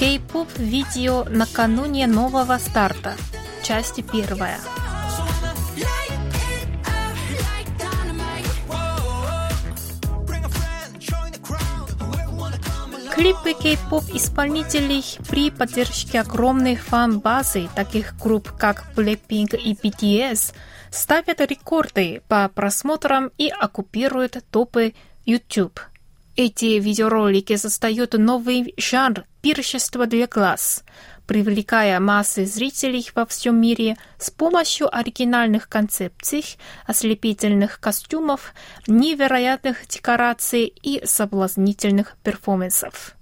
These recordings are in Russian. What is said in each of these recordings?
Кей-поп видео накануне нового старта. Часть первая. Клипы кей-поп исполнителей при поддержке огромной фан-базы таких групп как Blackpink и BTS ставят рекорды по просмотрам и оккупируют топы YouTube. Эти видеоролики создают новый жанр пиршества для глаз, привлекая массы зрителей во всем мире с помощью оригинальных концепций, ослепительных костюмов, невероятных декораций и соблазнительных перформансов.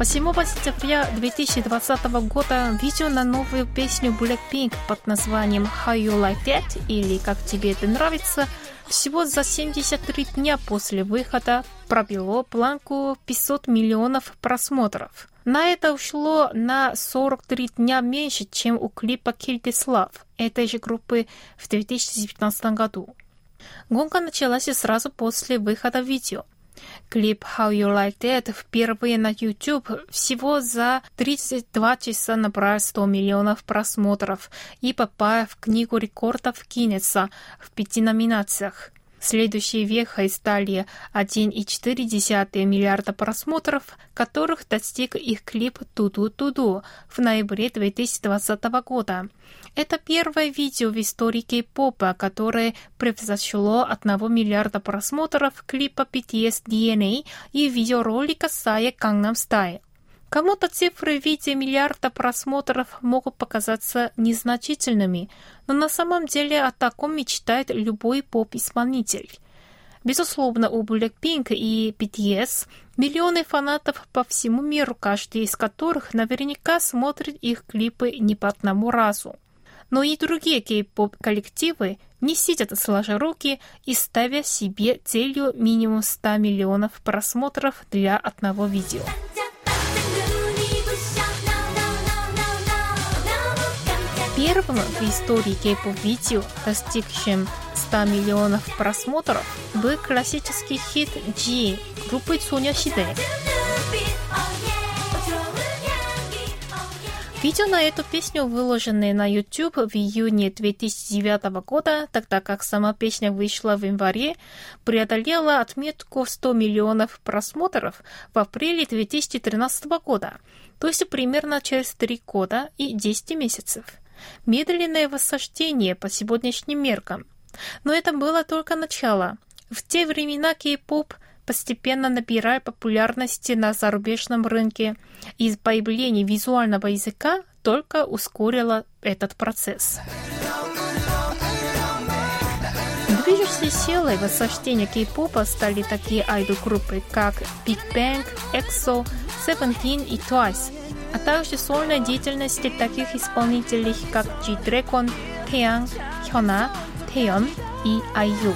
8 сентября 2020 года видео на новую песню Blackpink под названием How You Like That или Как тебе это нравится всего за 73 дня после выхода пробило планку 500 миллионов просмотров. На это ушло на 43 дня меньше, чем у клипа Kill This Love этой же группы в 2019 году. Гонка началась сразу после выхода видео. Клип How You Like That впервые на YouTube всего за 32 часа набрал 100 миллионов просмотров и попал в книгу рекордов Гиннесса в пяти номинациях. Следующей вехой стали 1,4 миллиарда просмотров, которых достиг их клип «Туду-туду» в ноябре 2020 года. Это первое видео в истории кей-попа, которое превзошло 1 миллиарда просмотров клипа BTS DNA и видеоролика Сая Gangnam Style. Кому-то цифры в виде миллиарда просмотров могут показаться незначительными, но на самом деле о таком мечтает любой поп-исполнитель. Безусловно, у Blackpink и BTS миллионы фанатов по всему миру, каждый из которых наверняка смотрит их клипы не по одному разу. Но и другие кей-поп коллективы не сидят сложа руки и ставя себе целью минимум 100 миллионов просмотров для одного видео. первым в истории кей-поп видео, достигшим 100 миллионов просмотров, был классический хит G группы Соняшиде. Видео на эту песню выложены на YouTube в июне 2009 года, тогда как сама песня вышла в январе, преодолела отметку 100 миллионов просмотров в апреле 2013 года, то есть примерно через 3 года и 10 месяцев. Медленное восхождение по сегодняшним меркам. Но это было только начало. В те времена кей-поп постепенно набирая популярности на зарубежном рынке, и появление визуального языка только ускорило этот процесс. Движущей силой восхождения кей-попа стали такие айдол-группы, как Big Bang, EXO, Seventeen и Twice, а также сольная деятельность таких исполнителей, как G-Dragon, Taeyang, Hyuna, Taeyeon и IU.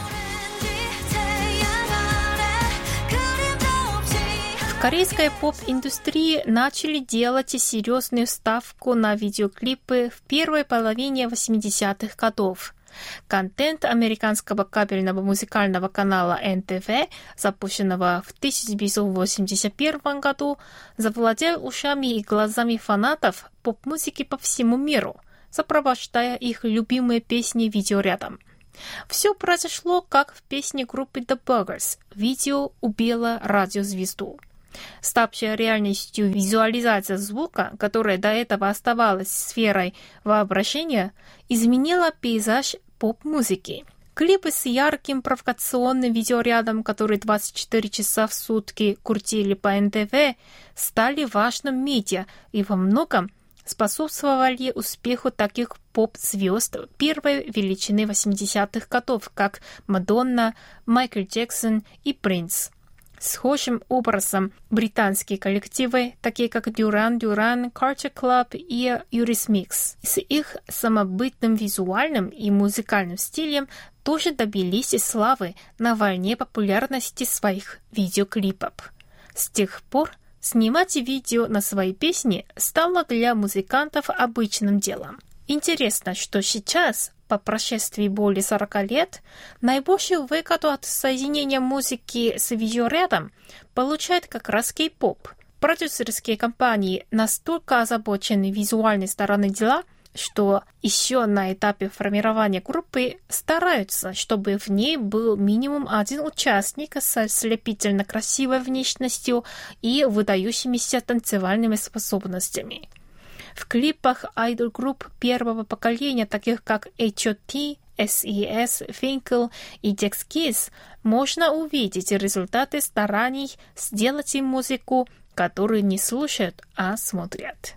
В корейской поп-индустрии начали делать серьезную ставку на видеоклипы в первой половине 80-х годов. Контент американского кабельного музыкального канала NTV, запущенного в 1981 году, завладел ушами и глазами фанатов поп-музыки по всему миру, сопровождая их любимые песни видеорядом. Все произошло, как в песне группы The Buggers. Видео убило радиозвезду. Ставшая реальностью визуализация звука, которая до этого оставалась сферой воображения, изменила пейзаж поп-музыки. Клипы с ярким провокационным видеорядом, который 24 часа в сутки крутили по НТВ, стали важным медиа и во многом способствовали успеху таких поп-звезд первой величины 80-х годов, как Мадонна, Майкл Джексон и Принц. Схожим образом британские коллективы, такие как Duran Duran, Culture Club и Eurythmics, с их самобытным визуальным и музыкальным стилем тоже добились славы на волне популярности своих видеоклипов. С тех пор снимать видео на свои песни стало для музыкантов обычным делом. Интересно, что сейчас, по прошествии более 40 лет, наибольший выгоду от соединения музыки с видеорядом получает как раз кей-поп. Продюсерские компании настолько озабочены визуальной стороной дела, что еще на этапе формирования группы стараются, чтобы в ней был минимум один участник с ослепительно красивой внешностью и выдающимися танцевальными способностями. В клипах айдол-групп первого поколения, таких как H.O.T., S.E.S., Fin.K.L и Sechs Kies, можно увидеть результаты стараний сделать им музыку, которую не слушают, а смотрят.